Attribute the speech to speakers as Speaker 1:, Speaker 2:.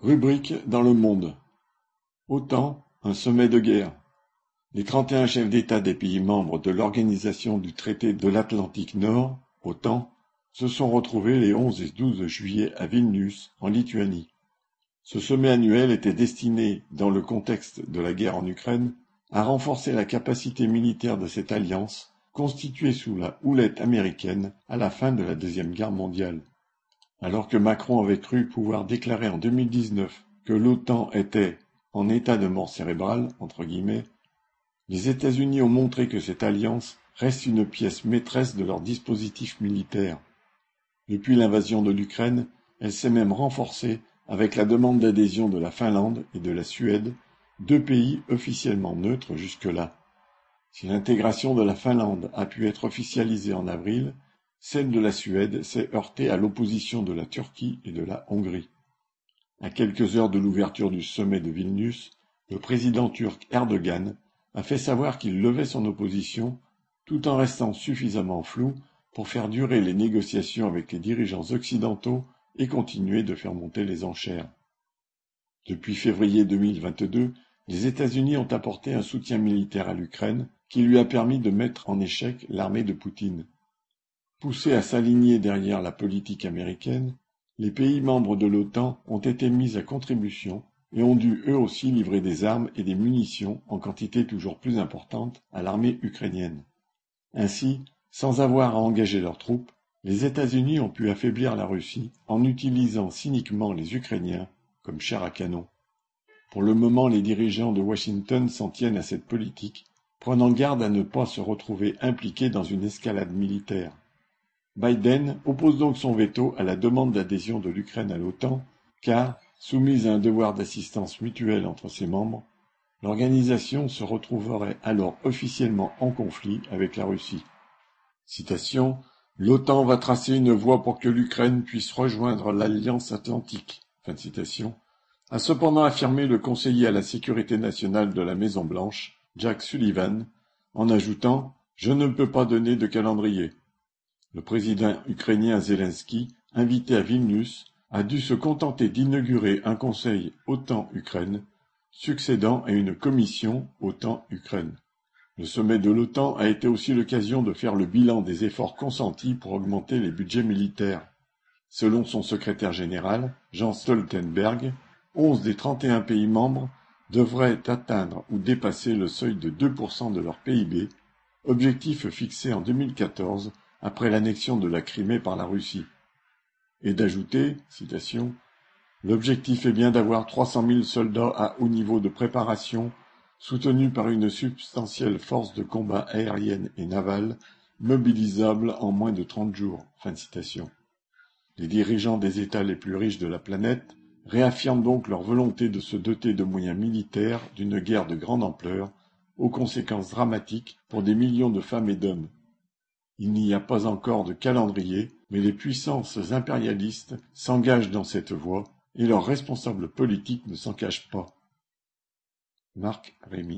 Speaker 1: Rubrique dans Le Monde. OTAN, un sommet de guerre. Les trente et un chefs d'État des pays membres de l'Organisation du traité de l'Atlantique Nord, OTAN, se sont retrouvés les 11 et 12 juillet à Vilnius, en Lituanie. Ce sommet annuel était destiné, dans le contexte de la guerre en Ukraine, à renforcer la capacité militaire de cette alliance, constituée sous la houlette américaine à la fin de la Deuxième Guerre mondiale. Alors que Macron avait cru pouvoir déclarer en 2019 que l'OTAN était en état de mort cérébrale, entre guillemets, les États-Unis ont montré que cette alliance reste une pièce maîtresse de leur dispositif militaire. Depuis l'invasion de l'Ukraine, elle s'est même renforcée avec la demande d'adhésion de la Finlande et de la Suède, deux pays officiellement neutres jusque-là. Si l'intégration de la Finlande a pu être officialisée en avril, celle de la Suède s'est heurtée à l'opposition de la Turquie et de la Hongrie. À quelques heures de l'ouverture du sommet de Vilnius, le président turc Erdogan a fait savoir qu'il levait son opposition tout en restant suffisamment flou pour faire durer les négociations avec les dirigeants occidentaux et continuer de faire monter les enchères. Depuis février 2022, les États-Unis ont apporté un soutien militaire à l'Ukraine qui lui a permis de mettre en échec l'armée de Poutine. Poussés à s'aligner derrière la politique américaine, les pays membres de l'OTAN ont été mis à contribution et ont dû eux aussi livrer des armes et des munitions en quantité toujours plus importante à l'armée ukrainienne. Ainsi, sans avoir à engager leurs troupes, les États-Unis ont pu affaiblir la Russie en utilisant cyniquement les Ukrainiens comme chair à canon. Pour le moment, les dirigeants de Washington s'en tiennent à cette politique, prenant garde à ne pas se retrouver impliqués dans une escalade militaire. Biden oppose donc son veto à la demande d'adhésion de l'Ukraine à l'OTAN, car, soumise à un devoir d'assistance mutuelle entre ses membres, l'organisation se retrouverait alors officiellement en conflit avec la Russie. L'OTAN va tracer une voie pour que l'Ukraine puisse rejoindre l'Alliance atlantique. A cependant affirmé le conseiller à la sécurité nationale de la Maison Blanche, Jack Sullivan, en ajoutant Je ne peux pas donner de calendrier. Le président ukrainien Zelensky, invité à Vilnius, a dû se contenter d'inaugurer un conseil OTAN-Ukraine, succédant à une commission OTAN-Ukraine. Le sommet de l'OTAN a été aussi l'occasion de faire le bilan des efforts consentis pour augmenter les budgets militaires. Selon son secrétaire général, Jean Stoltenberg, onze des trente et un pays membres devraient atteindre ou dépasser le seuil de 2% de leur PIB, objectif fixé en 2014 après l'annexion de la Crimée par la Russie, et d'ajouter, citation, L'objectif est bien d'avoir trois cent mille soldats à haut niveau de préparation, soutenus par une substantielle force de combat aérienne et navale, mobilisable en moins de trente jours. Fin citation. Les dirigeants des États les plus riches de la planète réaffirment donc leur volonté de se doter de moyens militaires d'une guerre de grande ampleur, aux conséquences dramatiques pour des millions de femmes et d'hommes, il n'y a pas encore de calendrier, mais les puissances impérialistes s'engagent dans cette voie et leurs responsables politiques ne s'en cachent pas. Marc Rémy